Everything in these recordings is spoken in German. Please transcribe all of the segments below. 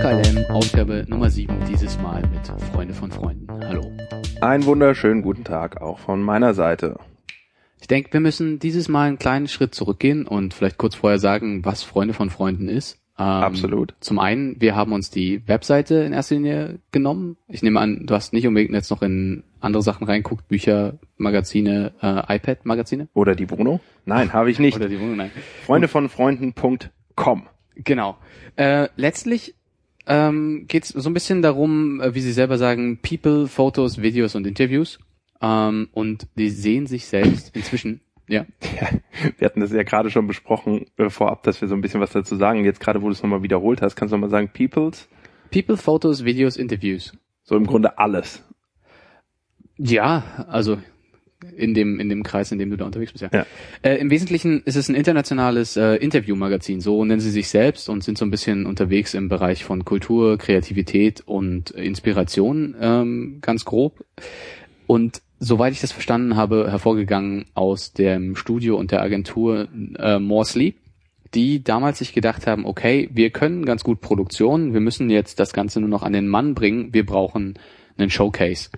KLM, Ausgabe Nummer 7, dieses Mal mit Freunde von Freunden. Hallo. Einen wunderschönen guten Tag auch von meiner Seite. Ich denke, wir müssen dieses Mal einen kleinen Schritt zurückgehen und vielleicht kurz vorher sagen, was Freunde von Freunden ist. Ähm, Absolut. Zum einen, wir haben uns die Webseite in erster Linie genommen. Ich nehme an, du hast nicht unbedingt jetzt noch in andere Sachen reinguckt, Bücher, Magazine, äh, iPad-Magazine? Oder die Wohnung? Nein, habe ich nicht. Oder die Wohnung, nein. Freunde von Freunden.com. Genau. Äh, letztlich ähm, geht es so ein bisschen darum, äh, wie Sie selber sagen, People, Fotos, Videos und Interviews. Ähm, und die sehen sich selbst inzwischen. Ja. ja. Wir hatten das ja gerade schon besprochen äh, vorab, dass wir so ein bisschen was dazu sagen. Jetzt gerade, wo du es nochmal wiederholt hast, kannst du nochmal sagen, Peoples? People, Fotos, Videos, Interviews. So im Grunde alles. Ja, also in dem, in dem Kreis, in dem du da unterwegs bist, ja. ja. Äh, Im Wesentlichen ist es ein internationales äh, Interviewmagazin, so nennen sie sich selbst und sind so ein bisschen unterwegs im Bereich von Kultur, Kreativität und Inspiration, ähm, ganz grob. Und soweit ich das verstanden habe, hervorgegangen aus dem Studio und der Agentur äh, Morsley, die damals sich gedacht haben, okay, wir können ganz gut Produktion, wir müssen jetzt das Ganze nur noch an den Mann bringen, wir brauchen einen Showcase.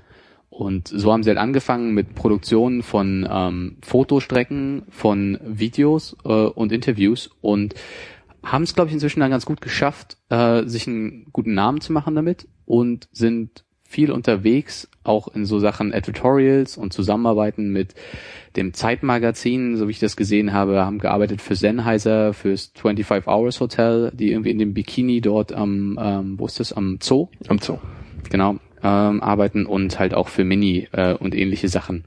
Und so haben sie halt angefangen mit Produktionen von ähm, Fotostrecken, von Videos äh, und Interviews und haben es, glaube ich, inzwischen dann ganz gut geschafft, äh, sich einen guten Namen zu machen damit und sind viel unterwegs, auch in so Sachen Editorials und Zusammenarbeiten mit dem Zeitmagazin, so wie ich das gesehen habe, haben gearbeitet für Sennheiser, fürs 25 Hours Hotel, die irgendwie in dem Bikini dort am, ähm, wo ist das, am Zoo? Am Zoo. Genau, ähm, arbeiten und halt auch für Mini äh, und ähnliche Sachen.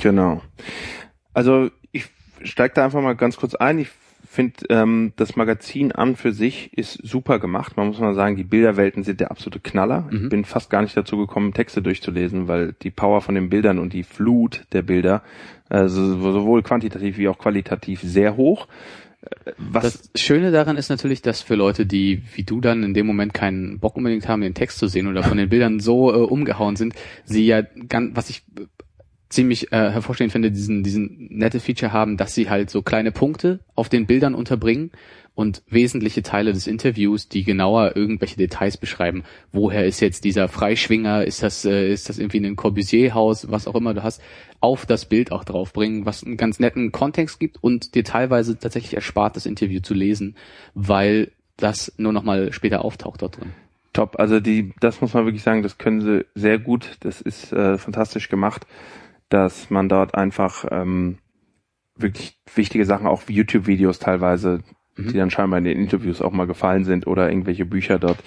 Genau. Also ich steige da einfach mal ganz kurz ein. Ich finde, ähm, das Magazin an für sich ist super gemacht. Man muss mal sagen, die Bilderwelten sind der absolute Knaller. Mhm. Ich bin fast gar nicht dazu gekommen, Texte durchzulesen, weil die Power von den Bildern und die Flut der Bilder, also sowohl quantitativ wie auch qualitativ sehr hoch. Was das Schöne daran ist natürlich, dass für Leute, die wie du dann in dem Moment keinen Bock unbedingt haben, den Text zu sehen oder von den Bildern so äh, umgehauen sind, sie ja ganz, was ich ziemlich äh, hervorstehend finde, diesen, diesen nette Feature haben, dass sie halt so kleine Punkte auf den Bildern unterbringen und wesentliche Teile des Interviews, die genauer irgendwelche Details beschreiben. Woher ist jetzt dieser Freischwinger? Ist das, äh, ist das irgendwie ein Corbusier-Haus? Was auch immer du hast, auf das Bild auch draufbringen, was einen ganz netten Kontext gibt und dir teilweise tatsächlich erspart, das Interview zu lesen, weil das nur nochmal später auftaucht dort drin. Top, also die, das muss man wirklich sagen, das können sie sehr gut, das ist äh, fantastisch gemacht, dass man dort einfach ähm, wirklich wichtige Sachen, auch YouTube-Videos teilweise mhm. die dann scheinbar in den Interviews auch mal gefallen sind oder irgendwelche Bücher dort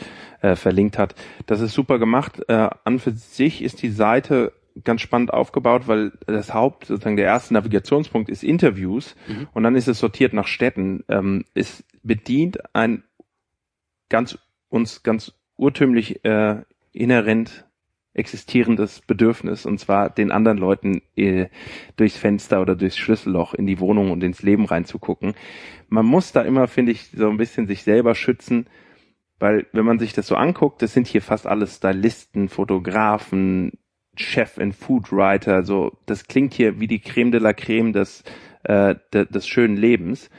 äh, verlinkt hat. Das ist super gemacht. Äh, an für sich ist die Seite ganz spannend aufgebaut, weil das Haupt, sozusagen der erste Navigationspunkt ist Interviews mhm. und dann ist es sortiert nach Städten. Ähm, es bedient ein ganz uns ganz urtümlich äh, inhärent existierendes Bedürfnis und zwar den anderen Leuten äh, durchs Fenster oder durchs Schlüsselloch in die Wohnung und ins Leben reinzugucken. Man muss da immer, finde ich, so ein bisschen sich selber schützen, weil wenn man sich das so anguckt, das sind hier fast alles Stylisten, Fotografen, Chef and Food Writer, so das klingt hier wie die Creme de la Creme des, äh, de, des schönen Lebens.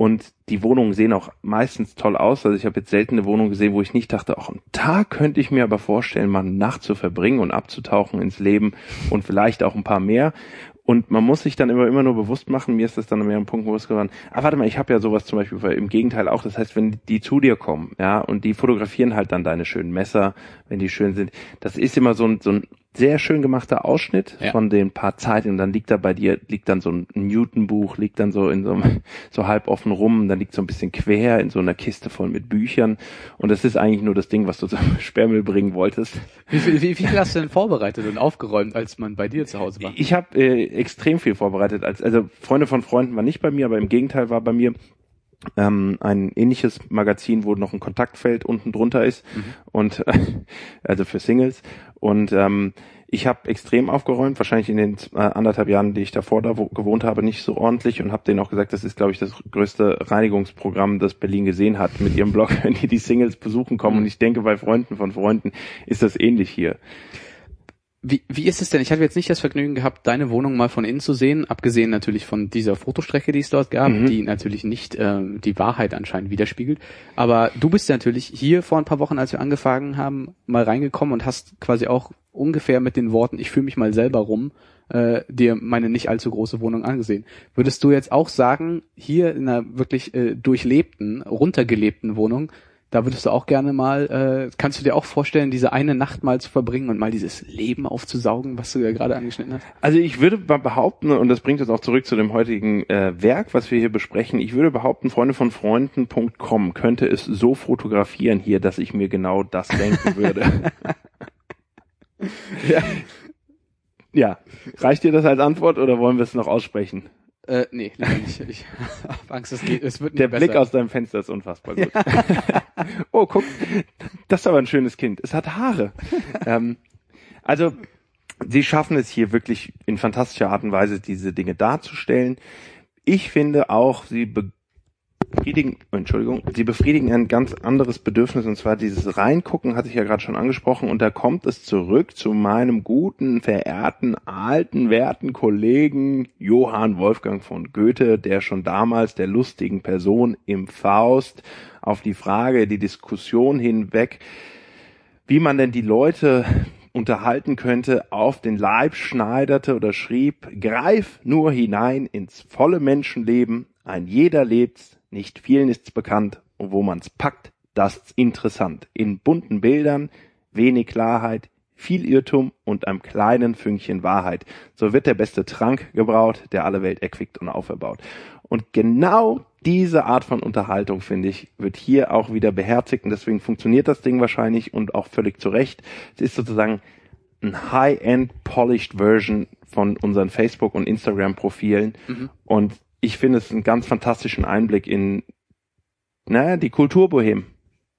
Und die Wohnungen sehen auch meistens toll aus. Also ich habe jetzt selten eine Wohnung gesehen, wo ich nicht dachte, auch einen Tag könnte ich mir aber vorstellen, mal eine Nacht zu verbringen und abzutauchen ins Leben und vielleicht auch ein paar mehr. Und man muss sich dann immer, immer nur bewusst machen, mir ist das dann an mehreren Punkten bewusst geworden, ah, warte mal, ich habe ja sowas zum Beispiel im Gegenteil auch. Das heißt, wenn die zu dir kommen, ja, und die fotografieren halt dann deine schönen Messer, wenn die schön sind, das ist immer so ein, so ein sehr schön gemachter Ausschnitt ja. von den paar Zeiten und dann liegt da bei dir, liegt dann so ein Newton-Buch, liegt dann so in so einem, so halb offen rum, dann liegt so ein bisschen quer in so einer Kiste voll mit Büchern und das ist eigentlich nur das Ding, was du zum Sperrmüll bringen wolltest. Wie viel, wie, wie viel hast du denn vorbereitet und aufgeräumt, als man bei dir zu Hause war? Ich habe äh, extrem viel vorbereitet, als, also Freunde von Freunden war nicht bei mir, aber im Gegenteil war bei mir ähm, ein ähnliches Magazin, wo noch ein Kontaktfeld unten drunter ist mhm. und äh, also für Singles und ähm, ich habe extrem aufgeräumt, wahrscheinlich in den äh, anderthalb Jahren, die ich davor da wo, gewohnt habe, nicht so ordentlich und habe denen auch gesagt, das ist, glaube ich, das größte Reinigungsprogramm, das Berlin gesehen hat mit ihrem Blog, wenn die die Singles besuchen kommen. Mhm. Und ich denke, bei Freunden von Freunden ist das ähnlich hier. Wie, wie ist es denn? Ich hatte jetzt nicht das Vergnügen gehabt, deine Wohnung mal von innen zu sehen, abgesehen natürlich von dieser Fotostrecke, die es dort gab, Mhm. die natürlich nicht ähm, die Wahrheit anscheinend widerspiegelt. Aber du bist ja natürlich hier vor ein paar Wochen, als wir angefangen haben, mal reingekommen und hast quasi auch ungefähr mit den Worten, ich fühle mich mal selber rum, äh, dir meine nicht allzu große Wohnung angesehen. Würdest du jetzt auch sagen, hier in einer wirklich äh, durchlebten, runtergelebten Wohnung, da würdest du auch gerne mal, äh, kannst du dir auch vorstellen, diese eine Nacht mal zu verbringen und mal dieses Leben aufzusaugen, was du ja gerade angeschnitten hast? Also ich würde behaupten, und das bringt uns auch zurück zu dem heutigen äh, Werk, was wir hier besprechen, ich würde behaupten, Freunde von Freunden.com könnte es so fotografieren hier, dass ich mir genau das denken würde. Ja. ja. Reicht dir das als Antwort oder wollen wir es noch aussprechen? Äh, nee, lieber nicht. Ich hab Angst, es, geht, es wird nicht Der besser. Blick aus deinem Fenster ist unfassbar gut. oh, guck, das ist aber ein schönes Kind. Es hat Haare. ähm, also, sie schaffen es hier wirklich in fantastischer Art und Weise, diese Dinge darzustellen. Ich finde auch, sie befriedigen, Entschuldigung, sie befriedigen ein ganz anderes Bedürfnis, und zwar dieses Reingucken, hatte ich ja gerade schon angesprochen, und da kommt es zurück zu meinem guten, verehrten, alten, werten Kollegen Johann Wolfgang von Goethe, der schon damals der lustigen Person im Faust auf die Frage, die Diskussion hinweg, wie man denn die Leute unterhalten könnte, auf den Leib schneiderte oder schrieb, greif nur hinein ins volle Menschenleben, ein jeder lebt's, nicht vielen ist's bekannt, und wo man's packt, das interessant. In bunten Bildern, wenig Klarheit, viel Irrtum und einem kleinen Fünkchen Wahrheit. So wird der beste Trank gebraut, der alle Welt erquickt und auferbaut. Und genau diese Art von Unterhaltung, finde ich, wird hier auch wieder beherzigt und deswegen funktioniert das Ding wahrscheinlich und auch völlig zu Recht. Es ist sozusagen ein High-End Polished Version von unseren Facebook- und Instagram-Profilen und ich finde es einen ganz fantastischen Einblick in, naja, die Kulturbohem.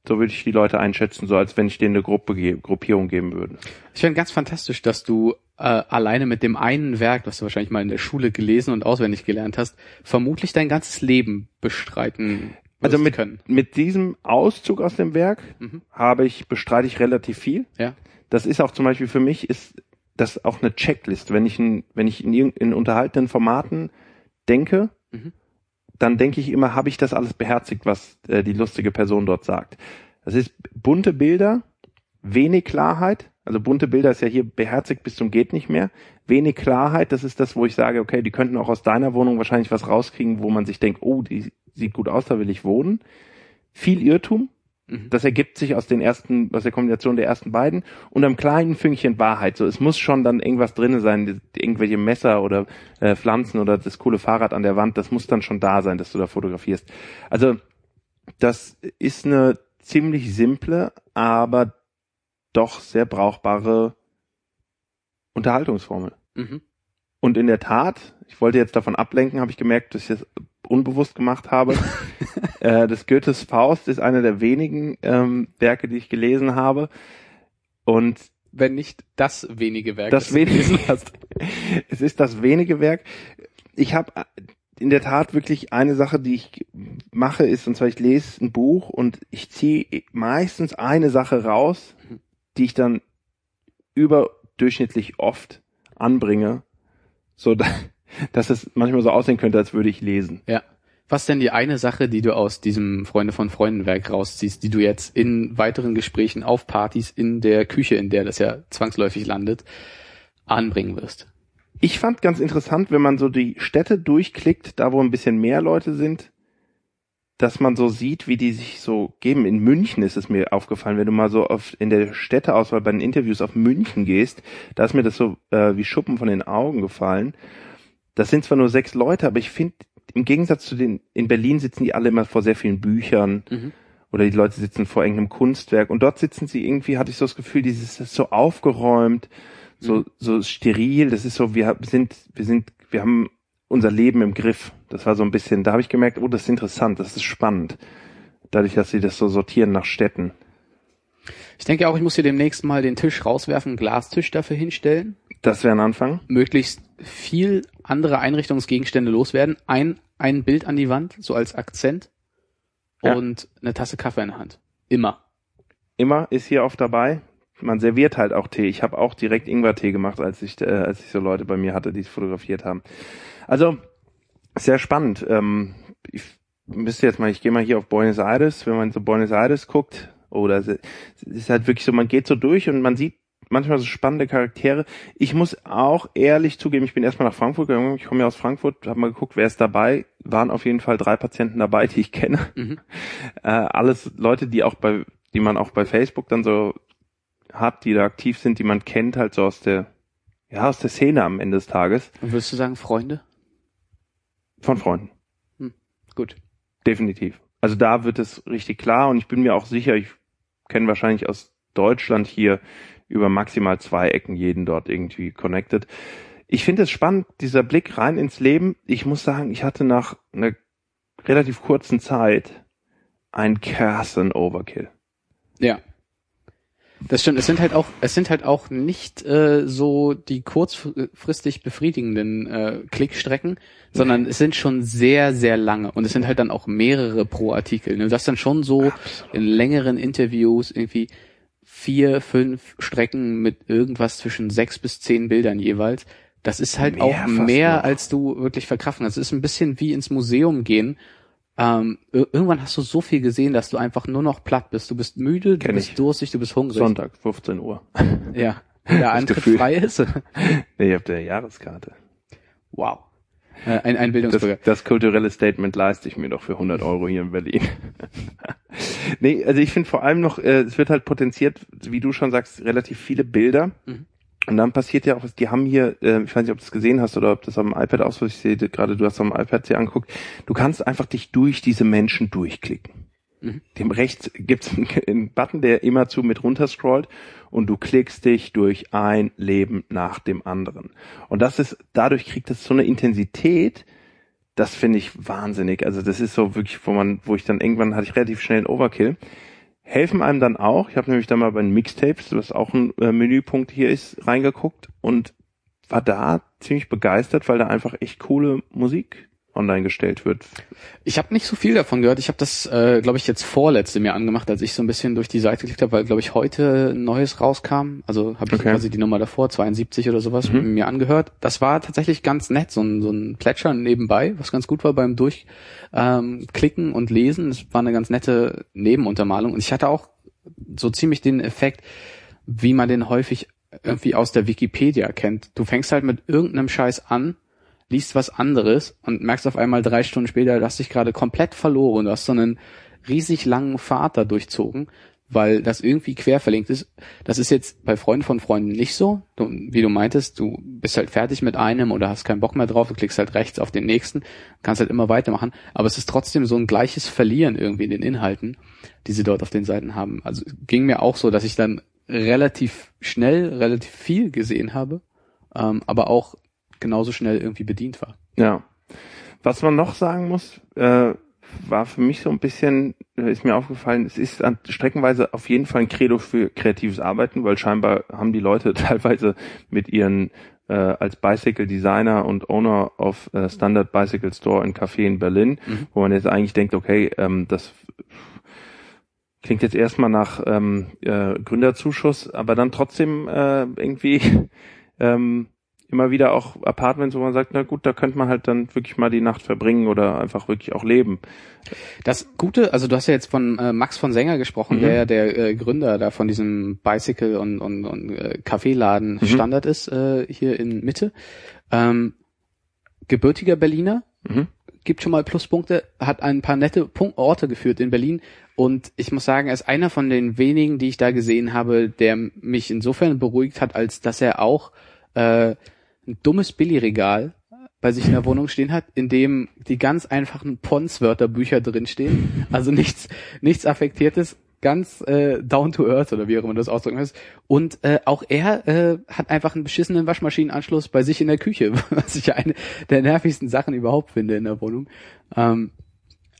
So würde ich die Leute einschätzen, so als wenn ich denen eine Gruppe, Gruppierung geben würde. Ich finde ganz fantastisch, dass du äh, alleine mit dem einen Werk, was du wahrscheinlich mal in der Schule gelesen und auswendig gelernt hast, vermutlich dein ganzes Leben bestreiten Also mit, können. mit diesem Auszug aus dem Werk Mhm. habe ich, bestreite ich relativ viel. Ja. Das ist auch zum Beispiel für mich ist das auch eine Checklist. Wenn ich in, wenn ich in, in unterhaltenen Formaten denke, Mhm. dann denke ich immer, habe ich das alles beherzigt, was äh, die lustige Person dort sagt. Das ist bunte Bilder, wenig Klarheit. Also bunte Bilder ist ja hier beherzigt bis zum geht nicht mehr. Wenig Klarheit, das ist das, wo ich sage, okay, die könnten auch aus deiner Wohnung wahrscheinlich was rauskriegen, wo man sich denkt, oh, die sieht gut aus, da will ich wohnen. Viel Irrtum, Mhm. das ergibt sich aus den ersten, aus der Kombination der ersten beiden und einem kleinen Fünkchen Wahrheit. So, es muss schon dann irgendwas drinne sein, irgendwelche Messer oder äh, Pflanzen oder das coole Fahrrad an der Wand. Das muss dann schon da sein, dass du da fotografierst. Also das ist eine ziemlich simple, aber doch sehr brauchbare Unterhaltungsformel. Mhm. Und in der Tat, ich wollte jetzt davon ablenken, habe ich gemerkt, dass ich das unbewusst gemacht habe. äh, das Goethes Faust ist einer der wenigen ähm, Werke, die ich gelesen habe. Und Wenn nicht das wenige Werk, das du wenige, hast. es ist das wenige Werk. Ich habe in der Tat wirklich eine Sache, die ich mache, ist, und zwar ich lese ein Buch und ich ziehe meistens eine Sache raus, die ich dann überdurchschnittlich oft anbringe, so da, dass es manchmal so aussehen könnte, als würde ich lesen. Ja. Was denn die eine Sache, die du aus diesem Freunde von Freunden Werk rausziehst, die du jetzt in weiteren Gesprächen auf Partys in der Küche, in der das ja zwangsläufig landet, anbringen wirst? Ich fand ganz interessant, wenn man so die Städte durchklickt, da wo ein bisschen mehr Leute sind, dass man so sieht, wie die sich so geben. In München ist es mir aufgefallen, wenn du mal so auf, in der Städteauswahl bei den Interviews auf München gehst, da ist mir das so äh, wie Schuppen von den Augen gefallen. Das sind zwar nur sechs Leute, aber ich finde, im Gegensatz zu den, in Berlin sitzen die alle immer vor sehr vielen Büchern Mhm. oder die Leute sitzen vor irgendeinem Kunstwerk und dort sitzen sie irgendwie, hatte ich so das Gefühl, dieses ist so aufgeräumt, so, Mhm. so steril, das ist so, wir sind, wir sind, wir haben unser Leben im Griff. Das war so ein bisschen, da habe ich gemerkt, oh, das ist interessant, das ist spannend. Dadurch, dass sie das so sortieren nach Städten. Ich denke auch, ich muss hier demnächst mal den Tisch rauswerfen, einen Glastisch dafür hinstellen, Das wäre ein Anfang. möglichst viel andere Einrichtungsgegenstände loswerden, ein, ein Bild an die Wand, so als Akzent Ja. und eine Tasse Kaffee in der Hand. Immer. Immer ist hier oft dabei. man serviert halt auch Tee. Ich habe auch direkt Ingwer-Tee gemacht, als ich, äh, als ich so Leute bei mir hatte, die es fotografiert haben. Also sehr spannend. Ähm, ich müsste jetzt mal, ich gehe mal hier auf Buenos Aires, wenn man so Buenos Aires guckt, oder es ist halt wirklich so, man geht so durch und man sieht manchmal so spannende Charaktere. Ich muss auch ehrlich zugeben, ich bin erstmal nach Frankfurt gegangen, ich komme ja aus Frankfurt, habe mal geguckt, wer ist dabei. Waren auf jeden Fall drei Patienten dabei, die ich kenne. Mhm. Äh, alles Leute, die auch bei, die man auch bei Facebook dann so hat, die da aktiv sind, die man kennt, halt so aus der, ja, aus der Szene am Ende des Tages. Und würdest du sagen Freunde? Von Freunden. Hm, gut. Definitiv. Also da wird es richtig klar und ich bin mir auch sicher, ich kenne wahrscheinlich aus Deutschland hier über maximal zwei Ecken jeden dort irgendwie connected. Ich finde es spannend, dieser Blick rein ins Leben. Ich muss sagen, ich hatte nach einer relativ kurzen Zeit einen krassen Overkill. Ja. Das stimmt. Es sind halt auch, es sind halt auch nicht äh, so die kurzfristig befriedigenden äh, Klickstrecken, sondern es sind schon sehr, sehr lange und es sind halt dann auch mehrere pro Artikel. Ne? Das dann schon so Absolut. in längeren Interviews irgendwie vier, fünf Strecken mit irgendwas zwischen sechs bis zehn Bildern jeweils. Das ist halt mehr auch mehr, noch. als du wirklich verkraften kannst. Es ist ein bisschen wie ins Museum gehen. Ähm, irgendwann hast du so viel gesehen, dass du einfach nur noch platt bist. Du bist müde, du Kenn bist ich. durstig, du bist hungrig. Sonntag, 15 Uhr. Ja. Der Eintritt frei ist. nee, ich hab der Jahreskarte. Wow. Äh, ein, ein Bildungsbürger. Das, das kulturelle Statement leiste ich mir doch für 100 Euro hier in Berlin. nee, also ich finde vor allem noch, äh, es wird halt potenziert, wie du schon sagst, relativ viele Bilder. Mhm. Und dann passiert ja auch was, die haben hier, äh, ich weiß nicht, ob du das gesehen hast oder ob das am iPad aus, was ich sehe, gerade du hast am iPad sie angeguckt, du kannst einfach dich durch diese Menschen durchklicken. Mhm. Dem rechts gibt's einen, einen Button, der immer zu mit runter scrollt und du klickst dich durch ein Leben nach dem anderen. Und das ist, dadurch kriegt es so eine Intensität, das finde ich wahnsinnig. Also das ist so wirklich, wo man, wo ich dann irgendwann hatte ich relativ schnell einen Overkill. Helfen einem dann auch. Ich habe nämlich dann mal bei den Mixtapes, was auch ein äh, Menüpunkt hier ist, reingeguckt und war da ziemlich begeistert, weil da einfach echt coole Musik online gestellt wird. Ich habe nicht so viel davon gehört. Ich habe das, äh, glaube ich, jetzt vorletzte mir angemacht, als ich so ein bisschen durch die Seite geklickt habe, weil, glaube ich, heute ein neues rauskam. Also habe ich okay. quasi die Nummer davor, 72 oder sowas, mhm. mir angehört. Das war tatsächlich ganz nett, so ein, so ein Plätschern nebenbei, was ganz gut war beim Durchklicken ähm, und Lesen. Es war eine ganz nette Nebenuntermalung. Und ich hatte auch so ziemlich den Effekt, wie man den häufig irgendwie aus der Wikipedia kennt. Du fängst halt mit irgendeinem Scheiß an liest was anderes und merkst auf einmal drei Stunden später, du hast dich gerade komplett verloren, du hast so einen riesig langen Pfad da durchzogen, weil das irgendwie quer verlinkt ist. Das ist jetzt bei Freunden von Freunden nicht so. Du, wie du meintest, du bist halt fertig mit einem oder hast keinen Bock mehr drauf, du klickst halt rechts auf den nächsten, kannst halt immer weitermachen. Aber es ist trotzdem so ein gleiches Verlieren irgendwie in den Inhalten, die sie dort auf den Seiten haben. Also ging mir auch so, dass ich dann relativ schnell, relativ viel gesehen habe, ähm, aber auch genauso schnell irgendwie bedient war. Ja. Was man noch sagen muss, äh, war für mich so ein bisschen, äh, ist mir aufgefallen, es ist an, streckenweise auf jeden Fall ein Credo für kreatives Arbeiten, weil scheinbar haben die Leute teilweise mit ihren äh, als Bicycle Designer und Owner of äh, Standard Bicycle Store in Café in Berlin, mhm. wo man jetzt eigentlich denkt, okay, ähm, das klingt jetzt erstmal nach ähm, äh, Gründerzuschuss, aber dann trotzdem äh, irgendwie ähm, immer wieder auch Apartments, wo man sagt, na gut, da könnte man halt dann wirklich mal die Nacht verbringen oder einfach wirklich auch leben. Das Gute, also du hast ja jetzt von äh, Max von Sänger gesprochen, mhm. der ja der äh, Gründer da von diesem Bicycle und, und, und äh, Kaffeeladen mhm. Standard ist äh, hier in Mitte. Ähm, gebürtiger Berliner, mhm. gibt schon mal Pluspunkte, hat ein paar nette Punkt Orte geführt in Berlin und ich muss sagen, er ist einer von den wenigen, die ich da gesehen habe, der mich insofern beruhigt hat, als dass er auch äh, ein dummes Billigregal bei sich in der Wohnung stehen hat, in dem die ganz einfachen Pons-Wörterbücher drinstehen. Also nichts, nichts Affektiertes, ganz äh, down to earth oder wie auch immer das ausdrücken ist. Und äh, auch er äh, hat einfach einen beschissenen Waschmaschinenanschluss bei sich in der Küche, was ich eine der nervigsten Sachen überhaupt finde in der Wohnung. Ähm,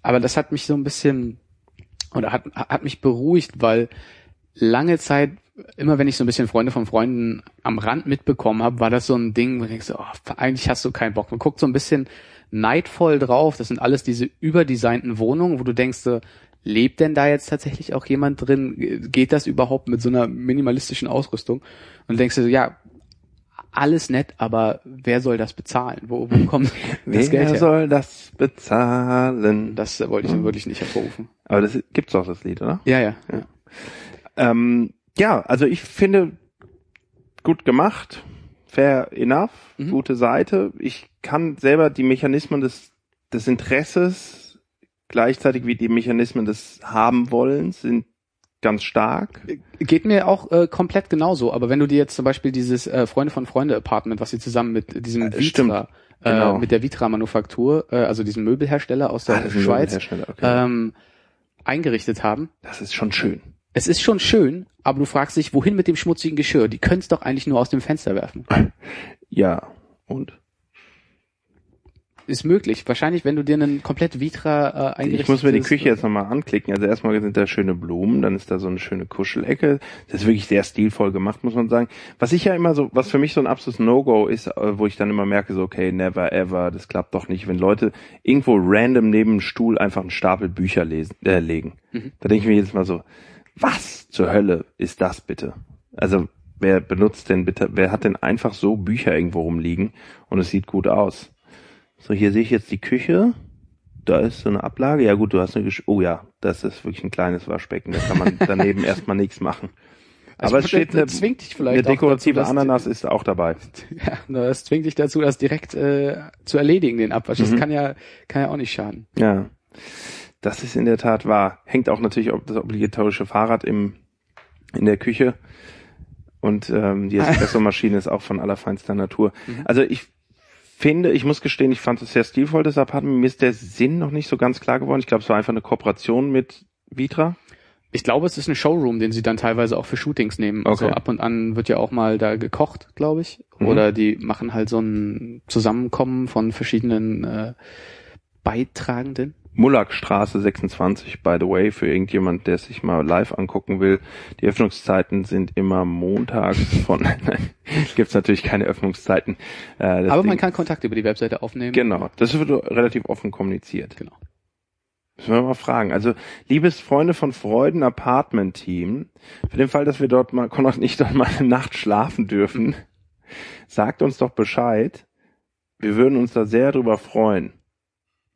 aber das hat mich so ein bisschen oder hat, hat mich beruhigt, weil lange Zeit immer wenn ich so ein bisschen Freunde von Freunden am Rand mitbekommen habe, war das so ein Ding, wo du denkst, oh, eigentlich hast du keinen Bock. Man guckt so ein bisschen neidvoll drauf. Das sind alles diese überdesignten Wohnungen, wo du denkst, lebt denn da jetzt tatsächlich auch jemand drin? Geht das überhaupt mit so einer minimalistischen Ausrüstung? Und denkst du so, ja, alles nett, aber wer soll das bezahlen? Wo, wo kommt das Wer Geld her? soll das bezahlen? Das wollte ich wirklich nicht hervorrufen. Aber das gibt's auch das Lied, oder? Ja, ja. ja. Ähm, ja, also ich finde gut gemacht, fair enough, Mhm. gute Seite. Ich kann selber die Mechanismen des, des Interesses gleichzeitig wie die Mechanismen des Haben-Wollens sind ganz stark. Geht mir auch äh, komplett genauso, aber wenn du dir jetzt zum Beispiel dieses äh, Freunde von Freunde Apartment, was sie zusammen mit diesem Äh, stimmt. Vitra, Genau. äh, mit der Vitra Manufaktur, äh, also diesem Möbelhersteller aus der Ah, Schweiz, okay. ähm, eingerichtet haben. Das ist schon schön. Es ist schon schön, aber du fragst dich, wohin mit dem schmutzigen Geschirr? Die können es doch eigentlich nur aus dem Fenster werfen. Ja. Und? Ist möglich. Wahrscheinlich, wenn du dir einen komplett Vitra äh, Ich muss mir die Küche jetzt nochmal anklicken. Also erstmal sind da schöne Blumen, dann ist da so eine schöne Kuschelecke. Das ist wirklich sehr stilvoll gemacht, muss man sagen. Was ich ja immer so, was für mich so ein absolutes No-Go ist, äh, wo ich dann immer merke, so, okay, never ever, das klappt doch nicht, wenn Leute irgendwo random neben dem Stuhl einfach einen Stapel Bücher lesen, äh, legen. Mhm. Da denke ich mir jedes Mal so, was zur Hölle ist das bitte? Also, wer benutzt denn bitte, wer hat denn einfach so Bücher irgendwo rumliegen und es sieht gut aus? So, hier sehe ich jetzt die Küche. Da ist so eine Ablage. Ja gut, du hast eine Gesch Oh ja, das ist wirklich ein kleines Waschbecken. Da kann man daneben erstmal nichts machen. Also Aber es steht eine, zwingt dich vielleicht eine dekorative dazu, Ananas ist auch dabei. Ja, das zwingt dich dazu, das direkt äh, zu erledigen, den Abwasch. Das Mhm. kann ja, kann ja auch nicht schaden. Ja, das ist in der Tat wahr. Hängt auch natürlich ob das obligatorische Fahrrad im in der Küche und ähm, die Espresso-Maschine ist auch von allerfeinster Natur. Mhm. Also ich finde, ich muss gestehen, ich fand es sehr stilvoll, das Apartment. Mir ist der Sinn noch nicht so ganz klar geworden. Ich glaube, es war einfach eine Kooperation mit Vitra. Ich glaube, es ist ein Showroom, den sie dann teilweise auch für Shootings nehmen. Also Okay. ab und an wird ja auch mal da gekocht, glaube ich. Mhm. Oder die machen halt so ein Zusammenkommen von verschiedenen äh, Beitragenden. Mullackstraße 26, by the way, für irgendjemand, der sich mal live angucken will. Die Öffnungszeiten sind immer montags von, gibt's natürlich keine Öffnungszeiten. Äh, Aber Ding- man kann Kontakt über die Webseite aufnehmen. Genau, das wird relativ offen kommuniziert. Genau. Müssen wir mal fragen. Also, liebes Freunde von Freuden Apartment Team, für den Fall, dass wir dort mal, noch nicht dort mal eine Nacht schlafen dürfen, sagt uns doch Bescheid. Wir würden uns da sehr drüber freuen.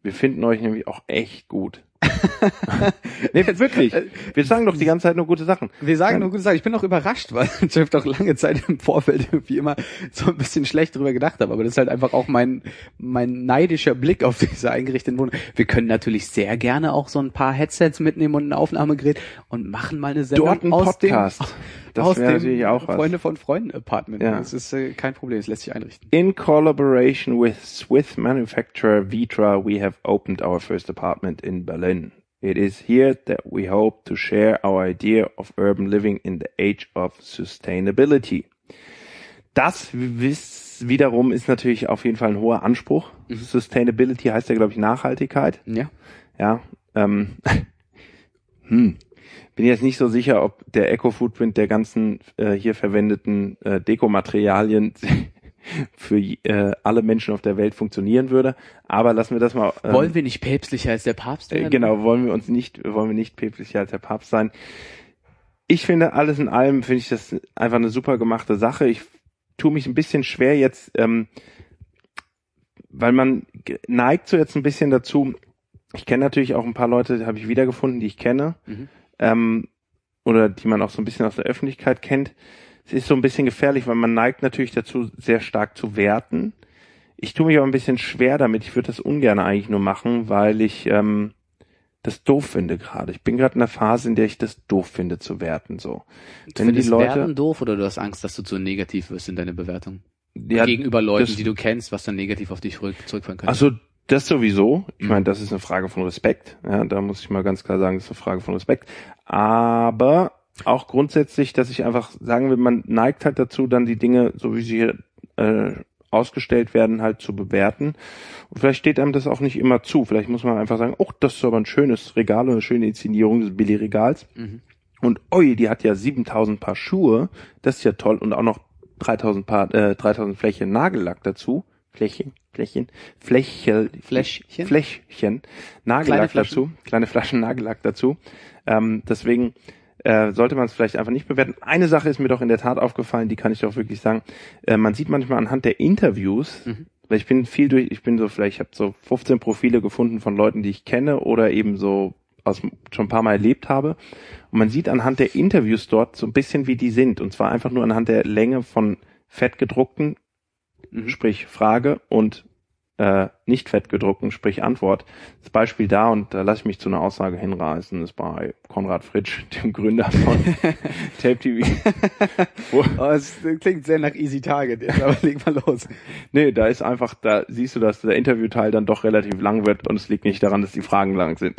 Wir finden euch nämlich auch echt gut. nee, wirklich. Wir sagen doch die ganze Zeit nur gute Sachen. Wir sagen nur gute Sachen. Ich bin auch überrascht, weil ich habe doch lange Zeit im Vorfeld irgendwie immer so ein bisschen schlecht drüber gedacht habe. Aber das ist halt einfach auch mein, mein neidischer Blick auf diese eingerichteten Wohnung. Wir können natürlich sehr gerne auch so ein paar Headsets mitnehmen und ein Aufnahmegerät und machen mal eine Sendung Dort ein aus Podcast. dem, Das aus wäre natürlich auch was. Freunde von Freunden Apartment. Ja. Das ist äh, kein Problem, das lässt sich einrichten. In collaboration with Swiss manufacturer Vitra, we have opened our first apartment in Berlin. It is here that we hope to share our idea of urban living in the age of sustainability. Das wiederum ist natürlich auf jeden Fall ein hoher Anspruch. Sustainability heißt ja, glaube ich, Nachhaltigkeit. Ja. Ja, ähm, hm. Bin jetzt nicht so sicher, ob der Eco-Footprint der ganzen äh, hier verwendeten äh, Dekomaterialien für äh, alle Menschen auf der Welt funktionieren würde. Aber lassen wir das mal. Ähm, Wollen wir nicht päpstlicher als der Papst äh, werden? genau, wollen wir uns nicht, wollen wir nicht päpstlicher als der Papst sein. Ich finde, alles in allem finde ich das einfach eine super gemachte Sache. Ich tue mich ein bisschen schwer jetzt, ähm, weil man neigt so jetzt ein bisschen dazu. Ich kenne natürlich auch ein paar Leute, die habe ich wiedergefunden, die ich kenne, Mhm. Ähm, oder die man auch so ein bisschen aus der Öffentlichkeit kennt. Es ist so ein bisschen gefährlich, weil man neigt natürlich dazu, sehr stark zu werten. Ich tue mich aber ein bisschen schwer damit. Ich würde das ungern eigentlich nur machen, weil ich ähm, das doof finde gerade. Ich bin gerade in einer Phase, in der ich das doof finde zu werten. So, Du wenn die Leute, Werten doof oder du hast Angst, dass du zu negativ wirst in deiner Bewertung? ja, Gegenüber Leuten, das- die du kennst, was dann negativ auf dich zurück, zurückfallen könnte. Also das sowieso. Ich Mhm. meine, das ist eine Frage von Respekt. Ja, da muss ich mal ganz klar sagen, das ist eine Frage von Respekt. Aber auch grundsätzlich, dass ich einfach sagen will, man neigt halt dazu, dann die Dinge, so wie sie hier äh, ausgestellt werden, halt zu bewerten. Und vielleicht steht einem das auch nicht immer zu. Vielleicht muss man einfach sagen, oh, das ist aber ein schönes Regal und eine schöne Inszenierung des Billy-Regals. Mhm. Und oi, die hat ja 7000 Paar Schuhe. Das ist ja toll. Und auch noch 3000 Paar, äh, 3000 Fläche Nagellack dazu. Flächen, Flächen, Fläche, Fläschchen? Fläschchen, Nagellack Kleine dazu, kleine Flaschen Nagellack dazu. Ähm, deswegen äh, sollte man es vielleicht einfach nicht bewerten. Eine Sache ist mir doch in der Tat aufgefallen, die kann ich doch wirklich sagen. Äh, man sieht manchmal anhand der Interviews, Mhm. weil ich bin viel durch, ich bin so vielleicht, ich habe so 15 Profile gefunden von Leuten, die ich kenne oder eben so aus schon ein paar Mal erlebt habe. Und man sieht anhand der Interviews dort so ein bisschen, wie die sind. Und zwar einfach nur anhand der Länge von fettgedruckten, Mhm. sprich Frage, und äh, nicht fettgedruckten, sprich Antwort. Das Beispiel da, und da lasse ich mich zu einer Aussage hinreißen, ist bei Konrad Fritsch, dem Gründer von Tape TV. Oh, es klingt sehr nach Easy Target jetzt, aber leg mal los. nee, da ist einfach, da siehst du, dass der Interviewteil dann doch relativ lang wird und es liegt nicht daran, dass die Fragen lang sind.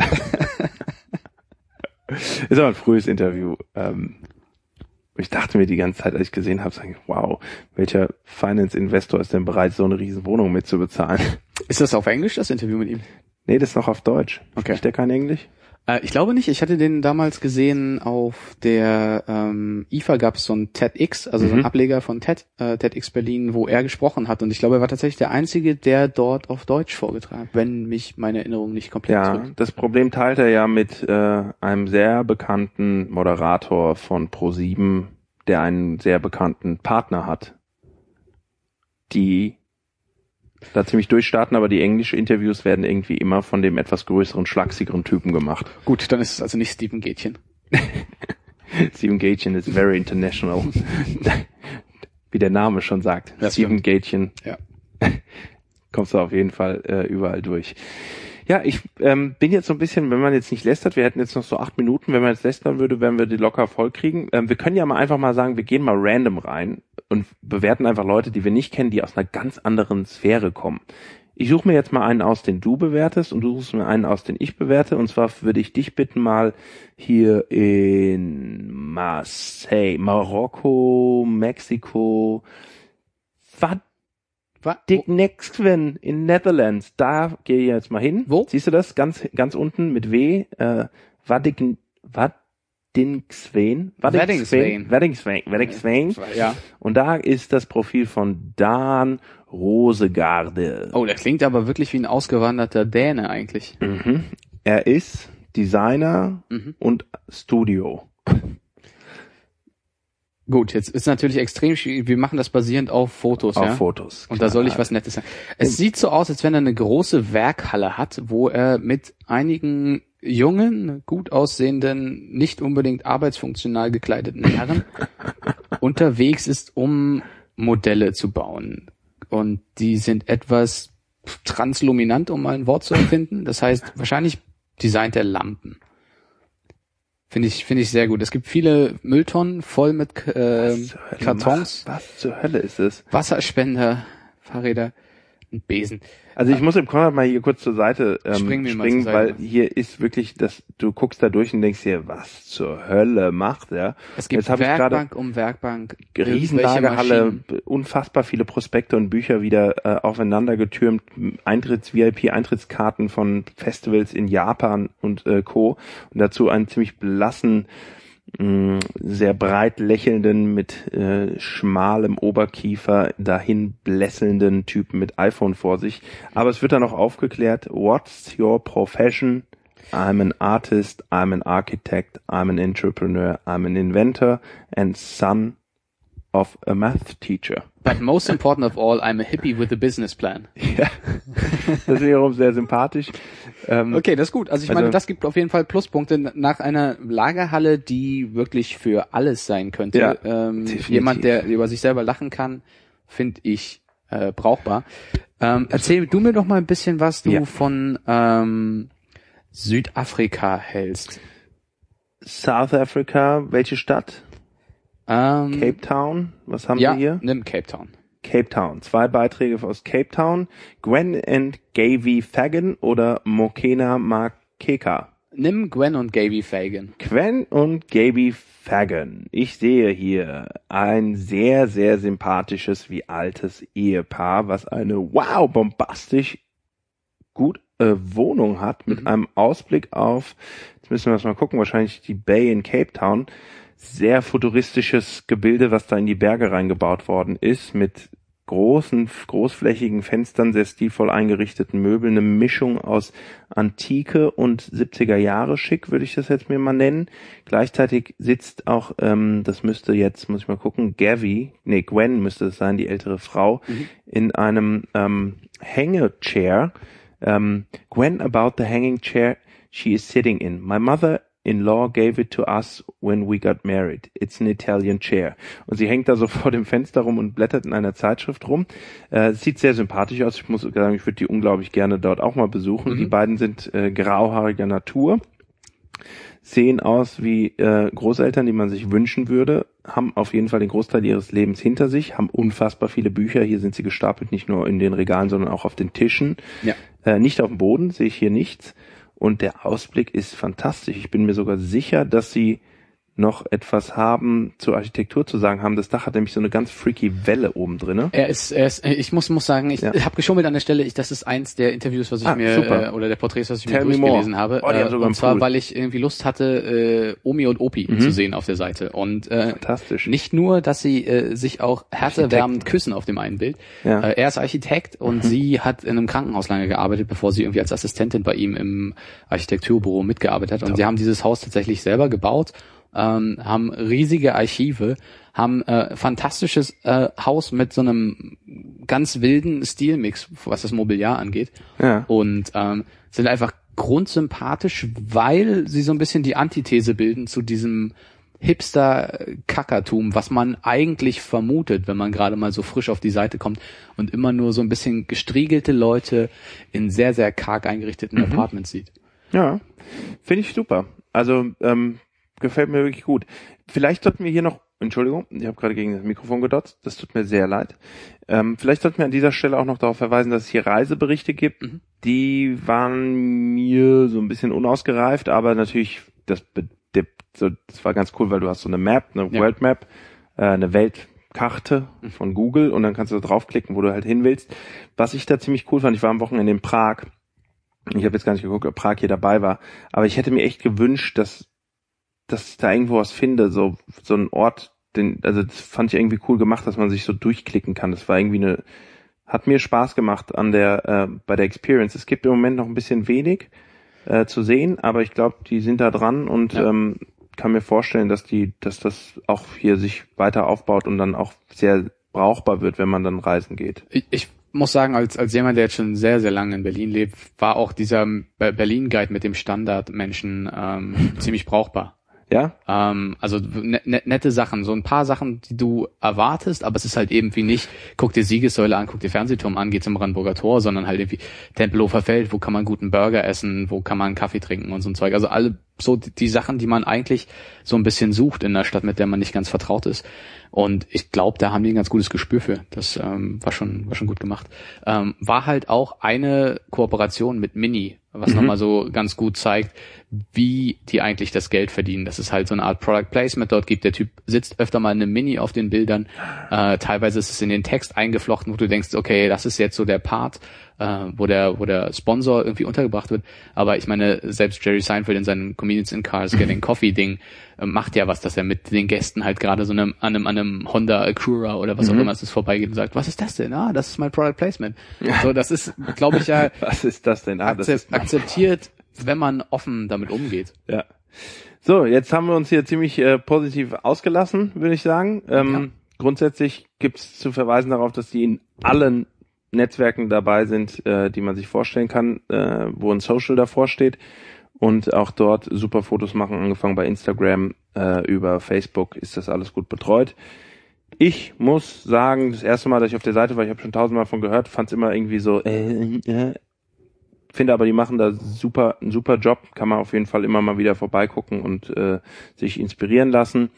ist aber ein frühes Interview. Ähm, ich dachte mir die ganze Zeit, als ich gesehen habe, sag ich, wow, welcher Finance-Investor ist denn bereit, so eine riesen Wohnung mitzubezahlen? Ist das auf Englisch, das Interview mit ihm? Nee, das ist noch auf Deutsch. Okay. Spricht der kein Englisch? Äh, ich glaube nicht. Ich hatte den damals gesehen auf der ähm, IFA gab es so ein TEDx, also so ein Mhm. Ableger von TED, äh, TEDx Berlin, wo er gesprochen hat. Und ich glaube, er war tatsächlich der Einzige, der dort auf Deutsch vorgetragen hat, wenn mich meine Erinnerung nicht komplett Ja, zurück. das Problem teilt er ja mit äh, einem sehr bekannten Moderator von Pro7, der einen sehr bekannten Partner hat, die da ziemlich durchstarten, aber die englische Interviews werden irgendwie immer von dem etwas größeren, schlagsigeren Typen gemacht. Gut, dann ist es also nicht Steven Gätchen. Stephen Gatchen is very international. Wie der Name schon sagt. Das Stephen Gatchen Ja. kommst du auf jeden Fall äh, überall durch. Ja, ich ähm, bin jetzt so ein bisschen, wenn man jetzt nicht lästert, wir hätten jetzt noch so acht Minuten, wenn man jetzt lästern würde, werden wir die locker voll kriegen. Ähm, wir können ja mal einfach mal sagen, wir gehen mal random rein und bewerten einfach Leute, die wir nicht kennen, die aus einer ganz anderen Sphäre kommen. Ich suche mir jetzt mal einen aus, den du bewertest und du suchst mir einen aus, den ich bewerte. Und zwar würde ich dich bitten, mal hier in Marseille, Marokko, Mexiko, was Wa- Dick Nexven in Netherlands. Da gehe ich jetzt mal hin. Wo? Siehst du das? Ganz, ganz unten mit W. Äh, Wadik, Wadingsveen? Weddingsveen. Weddingsveen. Weddingsveen. Ja. Und da ist das Profil von Dan Rosegarde. Oh, der klingt aber wirklich wie ein ausgewanderter Däne eigentlich. Mhm. Er ist Designer Mhm. und Studio. Gut, jetzt ist natürlich extrem schwierig. Wir machen das basierend auf Fotos, auf ja. Fotos. Und da soll ich was Nettes sagen. Es sieht so aus, als wenn er eine große Werkhalle hat, wo er mit einigen jungen, gut aussehenden, nicht unbedingt arbeitsfunktional gekleideten Herren unterwegs ist, um Modelle zu bauen. Und die sind etwas transluminant, um mal ein Wort zu erfinden. Das heißt, wahrscheinlich designt er Lampen. Finde ich, finde ich sehr gut. Es gibt viele Mülltonnen voll mit äh, Was Kartons. macht- Was zur Hölle ist es? Wasserspender, Fahrräder, ein Besen. Also ich muss dem Konrad mal hier kurz zur Seite ähm, Springen springen, zur weil Seite. hier ist wirklich, das, du guckst da durch und denkst dir, was zur Hölle macht er? Es gibt Jetzt hab ich gerade Werkbank um Werkbank. Riesenlagerhalle, unfassbar viele Prospekte und Bücher wieder äh, aufeinander getürmt, Eintritts-VIP-Eintrittskarten von Festivals in Japan und äh, Co. Und dazu einen ziemlich blassen, mh, sehr breit lächelnden, mit äh, schmalem Oberkiefer dahin blässelnden Typen mit iPhone vor sich. Aber es wird dann noch aufgeklärt, what's your profession? I'm an artist, I'm an architect, I'm an entrepreneur, I'm an inventor and son of a math teacher. But most important of all, I'm a hippie with a business plan. Ja, das ist wiederum sehr sympathisch. Ähm, Okay, das ist gut. Also ich Also- meine, das gibt auf jeden Fall Pluspunkte nach einer Lagerhalle, die wirklich für alles sein könnte. Ja, ähm, jemand, der über sich selber lachen kann, finde ich äh, brauchbar. Ähm, erzähl du mir doch mal ein bisschen, was du Ja. von ähm, Südafrika hältst. South Africa, welche Stadt? Ähm, Cape Town, was haben ja, wir hier? nimm Cape Town. Cape Town. Zwei Beiträge aus Cape Town. Gwen and Gavy Fagan oder Mokena Makeka. Nimm Gwen und Gaby Fagan. Gwen und Gaby Fagan. Ich sehe hier ein sehr, sehr sympathisches wie altes Ehepaar, was eine wow bombastisch gut äh, Wohnung hat mit Mhm. einem Ausblick auf, jetzt müssen wir das mal gucken, wahrscheinlich die Bay in Cape Town. Sehr futuristisches Gebilde, was da in die Berge reingebaut worden ist, mit großen, großflächigen Fenstern, sehr stilvoll eingerichteten Möbeln, eine Mischung aus Antike und 70er Jahre schick, würde ich das jetzt mir mal nennen. Gleichzeitig sitzt auch, ähm, das müsste jetzt, muss ich mal gucken, Gavi, nee, Gwen müsste es sein, die ältere Frau, mhm. in einem ähm, Hängechair. Ähm, Gwen about the hanging chair she is sitting in. My mother in-law gave it to us when we got married. It's an Italian chair. Und sie hängt da so vor dem Fenster rum und blättert in einer Zeitschrift rum. Äh, sieht sehr sympathisch aus. Ich muss sagen, ich würde die unglaublich gerne dort auch mal besuchen. Mhm. Die beiden sind äh, grauhaariger Natur sehen aus wie äh, Großeltern, die man sich wünschen würde, haben auf jeden Fall den Großteil ihres Lebens hinter sich, haben unfassbar viele Bücher. Hier sind sie gestapelt, nicht nur in den Regalen, sondern auch auf den Tischen. Ja. Äh, nicht auf dem Boden, sehe ich hier nichts. Und der Ausblick ist fantastisch. Ich bin mir sogar sicher, dass sie noch etwas haben zur Architektur zu sagen haben. Das Dach hat nämlich so eine ganz freaky Welle oben drin. Er ist, er ist, ich muss, muss sagen, ich ja. habe geschummelt an der Stelle. Ich, das ist eins der Interviews, was ich ah, mir äh, oder der Porträts, was ich Tell mir durchgelesen more. habe. Oh, äh, und zwar, Pool. weil ich irgendwie Lust hatte, äh, Omi und Opi mhm. zu sehen auf der Seite. Und äh, Fantastisch. nicht nur, dass sie äh, sich auch herzerwärmend küssen auf dem einen Bild. Ja. Äh, er ist Architekt und mhm. sie hat in einem Krankenhaus lange gearbeitet, bevor sie irgendwie als Assistentin bei ihm im Architekturbüro mitgearbeitet hat. Und Top. sie haben dieses Haus tatsächlich selber gebaut ähm, haben riesige Archive, haben äh, fantastisches äh, Haus mit so einem ganz wilden Stilmix, was das Mobiliar angeht. Ja. Und ähm, sind einfach grundsympathisch, weil sie so ein bisschen die Antithese bilden zu diesem Hipster-Kackertum, was man eigentlich vermutet, wenn man gerade mal so frisch auf die Seite kommt und immer nur so ein bisschen gestriegelte Leute in sehr, sehr karg eingerichteten mhm. Apartments sieht. Ja, finde ich super. Also ähm, gefällt mir wirklich gut. Vielleicht sollten wir hier noch, Entschuldigung, ich habe gerade gegen das Mikrofon gedotzt, das tut mir sehr leid. Ähm, vielleicht sollten wir an dieser Stelle auch noch darauf verweisen, dass es hier Reiseberichte gibt. Mhm. Die waren mir so ein bisschen unausgereift, aber natürlich, das, das war ganz cool, weil du hast so eine Map, eine ja. World Map, äh, eine Weltkarte mhm. von Google und dann kannst du draufklicken, wo du halt hin willst. Was ich da ziemlich cool fand, ich war am Wochenende in Prag. Ich habe jetzt gar nicht geguckt, ob Prag hier dabei war, aber ich hätte mir echt gewünscht, dass dass ich da irgendwo was finde, so, so ein Ort, den, also das fand ich irgendwie cool gemacht, dass man sich so durchklicken kann. Das war irgendwie eine, hat mir Spaß gemacht an der, äh, bei der Experience. Es gibt im Moment noch ein bisschen wenig äh, zu sehen, aber ich glaube, die sind da dran und ja. ähm, kann mir vorstellen, dass die, dass das auch hier sich weiter aufbaut und dann auch sehr brauchbar wird, wenn man dann reisen geht. Ich, ich muss sagen, als, als jemand, der jetzt schon sehr, sehr lange in Berlin lebt, war auch dieser Berlin-Guide mit dem Standardmenschen ähm, ziemlich brauchbar. Ja. Ähm, also ne, ne, nette Sachen, so ein paar Sachen, die du erwartest, aber es ist halt irgendwie nicht, guck dir Siegessäule an, guck dir Fernsehturm an, geh zum Brandenburger Tor, sondern halt irgendwie Tempelhofer Feld, wo kann man guten Burger essen, wo kann man Kaffee trinken und so ein Zeug. Also alle so die, die Sachen, die man eigentlich so ein bisschen sucht in einer Stadt, mit der man nicht ganz vertraut ist. Und ich glaube, da haben die ein ganz gutes Gespür für. Das ähm, war schon war schon gut gemacht. Ähm, war halt auch eine Kooperation mit Mini, was mhm. nochmal so ganz gut zeigt, wie die eigentlich das Geld verdienen. Das ist halt so eine Art Product Placement dort gibt. Der Typ sitzt öfter mal in einem Mini auf den Bildern. Äh, teilweise ist es in den Text eingeflochten, wo du denkst, okay, das ist jetzt so der Part, äh, wo der, wo der Sponsor irgendwie untergebracht wird. Aber ich meine, selbst Jerry Seinfeld in seinem Comedians in Cars Getting Coffee Ding äh, macht ja was, dass er mit den Gästen halt gerade so einem, an einem, an einem Honda Acura oder was mhm. auch immer es ist vorbeigeht und sagt, was ist das denn? Ah, das ist mein Product Placement. Ja. So, das ist, glaube ich ja. was ist das denn? Ah, das ist akzeptiert, wenn man offen damit umgeht. Ja. So, jetzt haben wir uns hier ziemlich äh, positiv ausgelassen, würde ich sagen. Ähm, ja. Grundsätzlich gibt es zu verweisen darauf, dass die in allen Netzwerken dabei sind, äh, die man sich vorstellen kann, äh, wo ein Social davor steht und auch dort super Fotos machen, angefangen bei Instagram, äh, über Facebook ist das alles gut betreut. Ich muss sagen, das erste Mal, dass ich auf der Seite war, ich habe schon tausendmal von gehört, fand es immer irgendwie so, äh, äh, finde aber, die machen da super, einen super Job, kann man auf jeden Fall immer mal wieder vorbeigucken und äh, sich inspirieren lassen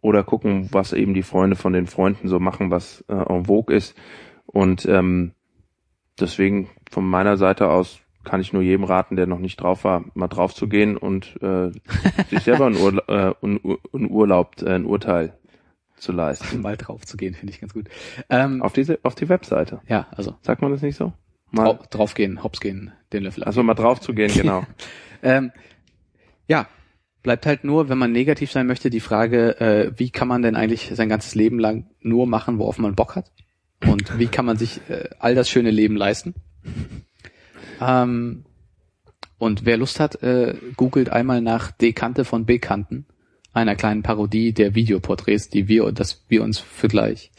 oder gucken, was eben die Freunde von den Freunden so machen, was äh, en vogue ist. Und ähm, deswegen von meiner Seite aus kann ich nur jedem raten, der noch nicht drauf war, mal drauf zu gehen und äh, sich selber ein, Urla äh, ein, ein Urlaub, äh, ein Urteil zu leisten. Mal drauf zu gehen, finde ich ganz gut. Ähm, auf diese, auf die Webseite. Ja, also. Sagt man das nicht so? Mal Drau drauf gehen, hops gehen, den Löffel. Also mal drauf zu gehen, genau. ähm, ja, bleibt halt nur, wenn man negativ sein möchte, die Frage, äh, wie kann man denn eigentlich sein ganzes Leben lang nur machen, worauf man Bock hat? Und wie kann man sich äh, all das schöne Leben leisten. Ähm, und wer Lust hat, äh, googelt einmal nach Dekante von Bekannten, einer kleinen Parodie der Videoporträts, die wir, dass wir uns für gleich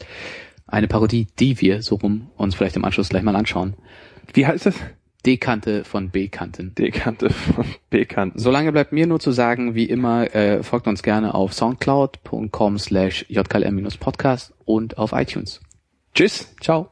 eine Parodie, die wir so rum uns vielleicht im Anschluss gleich mal anschauen. Wie heißt das? Dekante von Bekannten. Dekante von Bekannten. Solange bleibt mir nur zu sagen, wie immer, äh, folgt uns gerne auf soundcloud.com slash jklm-podcast und auf iTunes. Tschüss. Ciao.